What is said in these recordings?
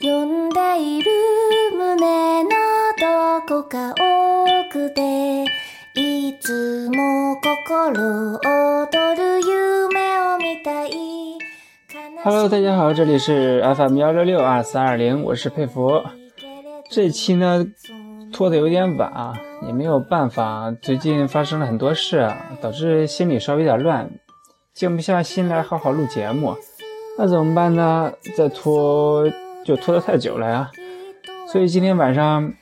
読んでいる胸のどこか奥でいつも心躍る夢を見たい Hello，大家好，这里是 FM 幺六六二四二零，我是佩服。这期呢拖得有点晚啊，也没有办法，最近发生了很多事，导致心里稍微有点乱，静不下心来好好录节目。那怎么办呢？再拖 就拖得太久了呀。所以今天晚上，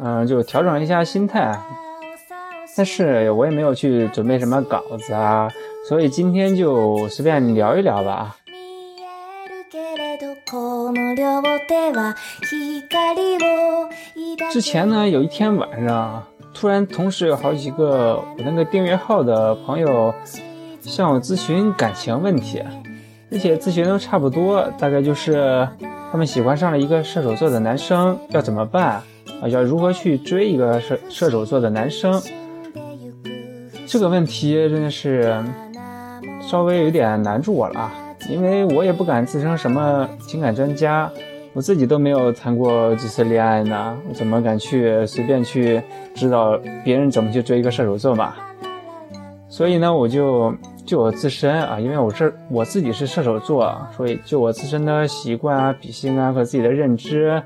嗯，就调整一下心态。但是我也没有去准备什么稿子啊，所以今天就随便聊一聊吧。之前呢，有一天晚上，突然同时有好几个我那个订阅号的朋友向我咨询感情问题，而且咨询都差不多，大概就是他们喜欢上了一个射手座的男生，要怎么办啊？要如何去追一个射射手座的男生？这个问题真的是稍微有点难住我了，因为我也不敢自称什么情感专家。我自己都没有谈过几次恋爱呢，我怎么敢去随便去知道别人怎么去追一个射手座嘛？所以呢，我就就我自身啊，因为我是我自己是射手座，所以就我自身的习惯啊、脾性啊和自己的认知，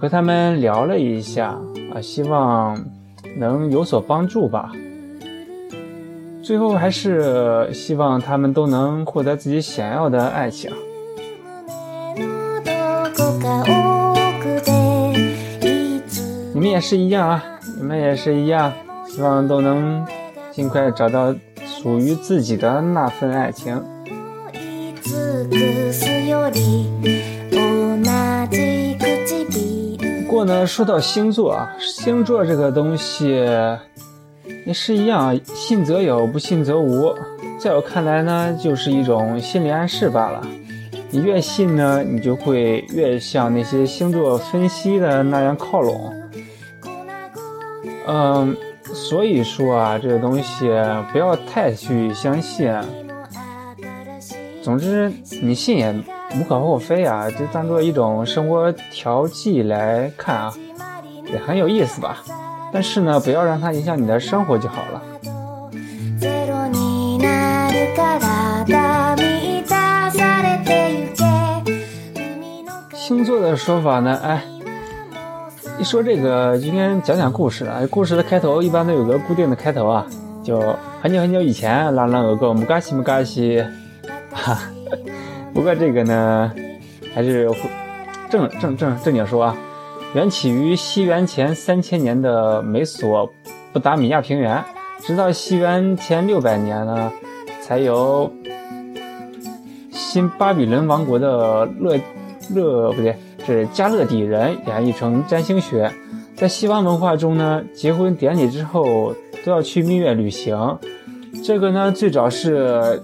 和他们聊了一下啊，希望能有所帮助吧。最后还是希望他们都能获得自己想要的爱情。你们也是一样啊，你们也是一样，希望都能尽快找到属于自己的那份爱情。不过呢，说到星座啊，星座这个东西也是一样，信则有，不信则无。在我看来呢，就是一种心理暗示罢了。你越信呢，你就会越向那些星座分析的那样靠拢。嗯，所以说啊，这个东西不要太去相信。总之，你信也无可厚非啊，就当做一种生活调剂来看啊，也很有意思吧。但是呢，不要让它影响你的生活就好了。星座的说法呢？哎，一说这个就应该讲讲故事了。故事的开头一般都有个固定的开头啊，就很久很久以前，朗朗有个木嘎西木嘎西，哈。不过这个呢，还是正正正正经说啊，缘起于西元前三千年的美索不达米亚平原，直到西元前六百年呢，才由新巴比伦王国的勒。勒不对，是加勒底人演绎成占星学。在西方文化中呢，结婚典礼之后都要去蜜月旅行。这个呢，最早是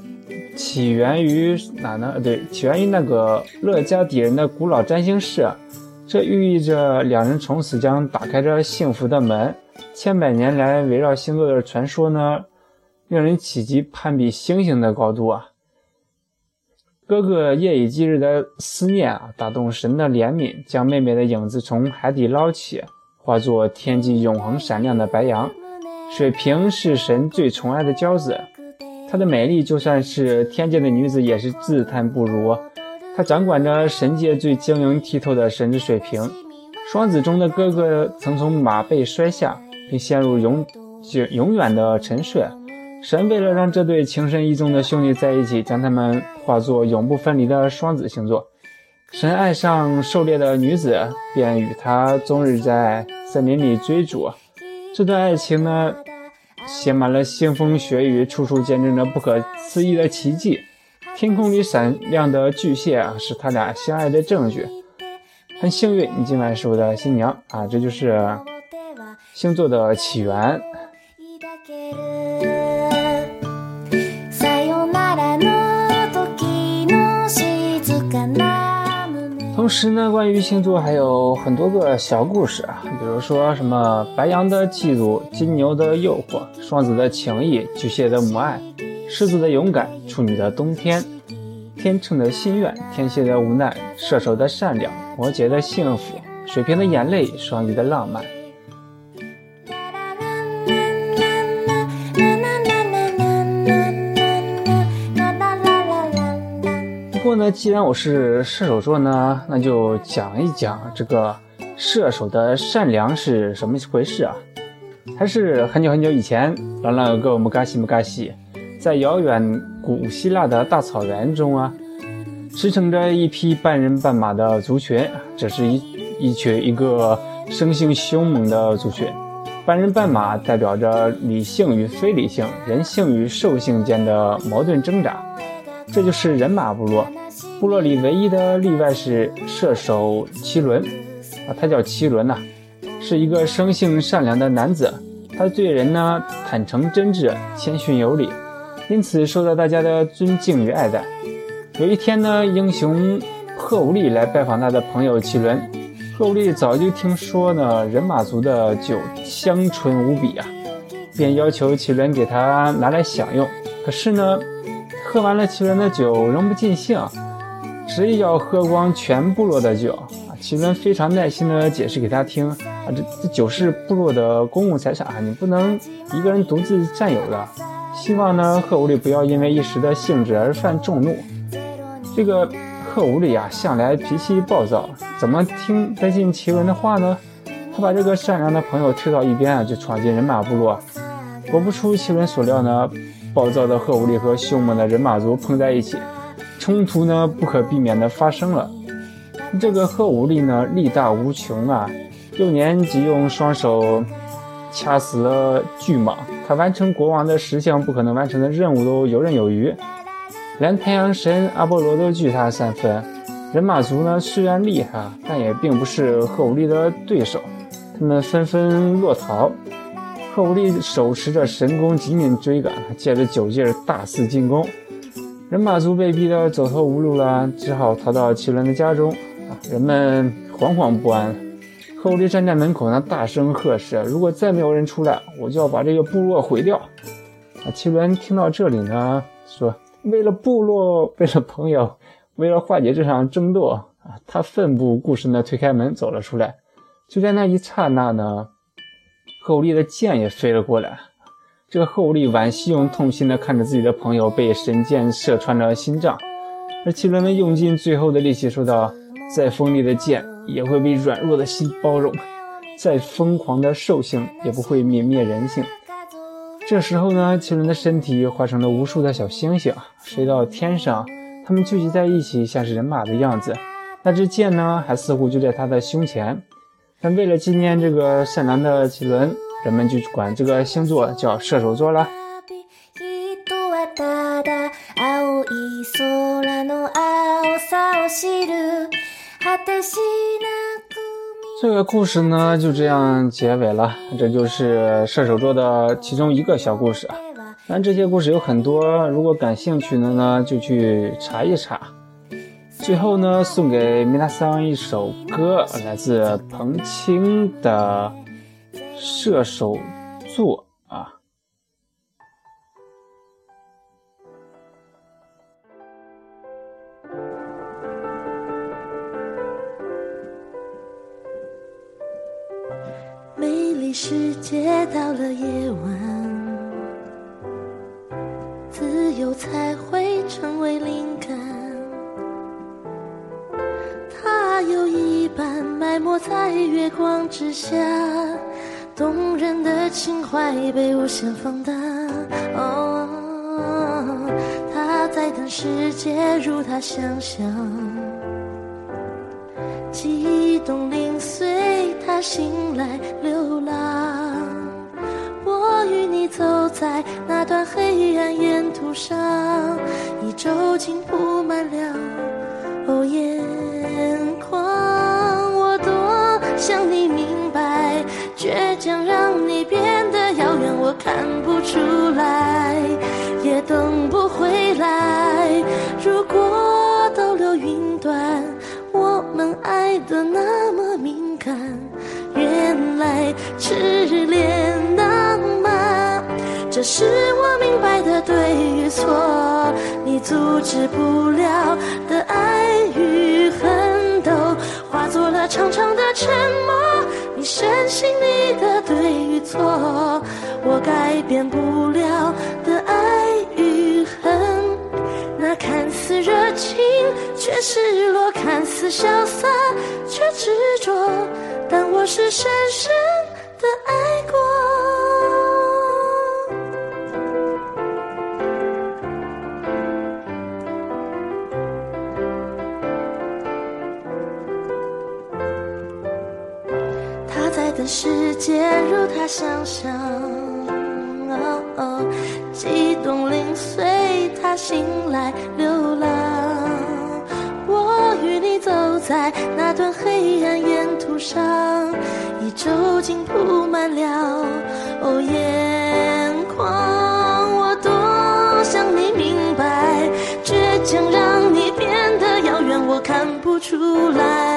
起源于哪呢？对，起源于那个勒加底人的古老占星室。这寓意着两人从此将打开着幸福的门。千百年来围绕星座的传说呢，令人企及攀比星星的高度啊！哥哥夜以继日的思念啊，打动神的怜悯，将妹妹的影子从海底捞起，化作天际永恒闪亮的白羊。水瓶是神最宠爱的娇子，她的美丽就算是天界的女子也是自叹不如。她掌管着神界最晶莹剔透的神之水瓶。双子中的哥哥曾从马背摔下，并陷入永久永远的沉睡。神为了让这对情深意重的兄弟在一起，将他们化作永不分离的双子星座。神爱上狩猎的女子，便与她终日在森林里追逐。这段爱情呢，写满了腥风血雨，处处见证着不可思议的奇迹。天空里闪亮的巨蟹啊，是他俩相爱的证据。很幸运，你今晚是我的新娘啊！这就是星座的起源。时呢，关于星座还有很多个小故事啊，比如说什么白羊的嫉妒、金牛的诱惑、双子的情谊、巨蟹的母爱、狮子的勇敢、处女的冬天。天秤的心愿，天蝎的无奈，射手的善良，摩羯的幸福，水瓶的眼泪，双鱼的浪漫。呢，既然我是射手座呢，那就讲一讲这个射手的善良是什么回事啊？还是很久很久以前，朗朗有个木嘎西木嘎西，在遥远古希腊的大草原中啊，驰骋着一匹半人半马的族群。这是一一群一个生性凶猛的族群。半人半马代表着理性与非理性、人性与兽性间的矛盾挣扎。这就是人马部落。部落里唯一的例外是射手奇伦啊，他叫奇伦呐，是一个生性善良的男子。他对人呢坦诚真挚、谦逊有礼，因此受到大家的尊敬与爱戴。有一天呢，英雄赫无利来拜访他的朋友奇伦。赫无利早就听说呢人马族的酒香醇无比啊，便要求奇伦给他拿来享用。可是呢，喝完了奇伦的酒仍不尽兴，执意要喝光全部落的酒啊。奇伦非常耐心地解释给他听啊。这这酒是部落的公共财产，你不能一个人独自占有的。希望呢，贺无礼不要因为一时的兴致而犯众怒。这个贺无礼啊，向来脾气暴躁，怎么听得进奇伦的话呢？他把这个善良的朋友推到一边啊，就闯进人马部落。果不出奇伦所料呢，暴躁的赫武力和凶猛的人马族碰在一起，冲突呢不可避免的发生了。这个赫武力呢，力大无穷啊。幼年即用双手掐死了巨蟒，他完成国王的十项不可能完成的任务都游刃有余，连太阳神阿波罗都惧他三分。人马族呢虽然厉害，但也并不是赫武利的对手，他们纷纷落逃。赫武利手持着神弓紧紧追赶，借着酒劲大肆进攻。人马族被逼得走投无路了，只好逃到奇伦的家中。人们惶惶不安。赫利站在门口呢，大声呵斥：“如果再没有人出来，我就要把这个部落毁掉。”啊，奇伦听到这里呢，说：“为了部落，为了朋友，为了化解这场争斗啊，他奋不顾身地推开门走了出来。就在那一刹那呢，赫利的剑也飞了过来。这个赫利惋惜又痛心地看着自己的朋友被神箭射穿了心脏，而奇伦呢，用尽最后的力气说道：“再锋利的剑。”也会被软弱的心包容，再疯狂的兽性也不会泯灭人性。这时候呢，奇伦的身体化成了无数的小星星，飞到天上，他们聚集在一起，像是人马的样子。那支箭呢，还似乎就在他的胸前。但为了纪念这个善良的奇伦，人们就管这个星座叫射手座了。这个故事呢就这样结尾了，这就是射手座的其中一个小故事啊。但这些故事有很多，如果感兴趣的呢，就去查一查。最后呢，送给米拉桑一首歌，来自彭青的《射手座》。啊。美丽世界到了夜晚，埋没在月光之下，动人的情怀被无限放大。哦，他在等世界如他想象，悸动零碎，他醒来流浪。我与你走在那段黑暗沿途上，一周竟铺满了哦耶看不出来，也等不回来。如果都流云端。我们爱的那么敏感，原来痴恋浪漫，这是我明白的对与错，你阻止不了的爱与恨，都化作了长长的沉默。你深信你的对与错，我改变不了的爱与恨。那看似热情却失落，看似潇洒却执着，但我是深深的爱过。等时间如他想象，哦激动零碎，他醒来流浪。我与你走在那段黑暗沿途上，一周竟铺满了哦眼眶。我多想你明白，倔强让你变得遥远，我看不出来，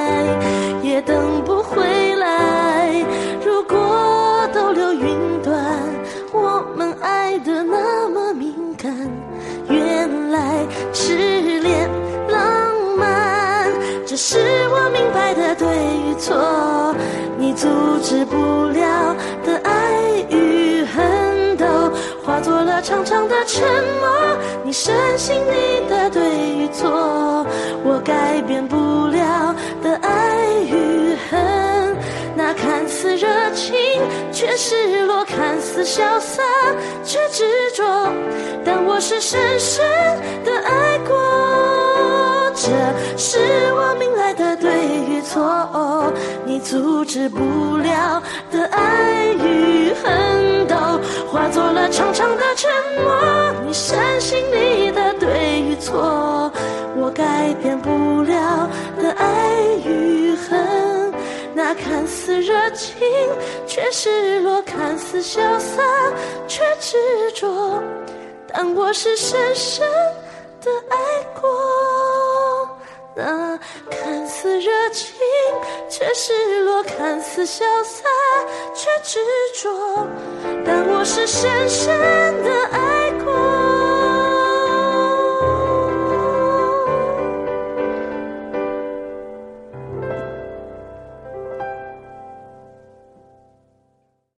错，你阻止不了的爱与恨，都化作了长长的沉默。你深信你的对与错，我改变不了的爱与恨。那看似热情却失落，看似潇洒却执着，但我是深深的爱过。这是我明来的对与错，你阻止不了的爱与恨，都化作了长长的沉默。你深信你的对与错，我改变不了的爱与恨。那看似热情却失落，看似潇洒却执着，但我是深深的爱过。却失落，看似潇洒却执着，但我是深深的爱。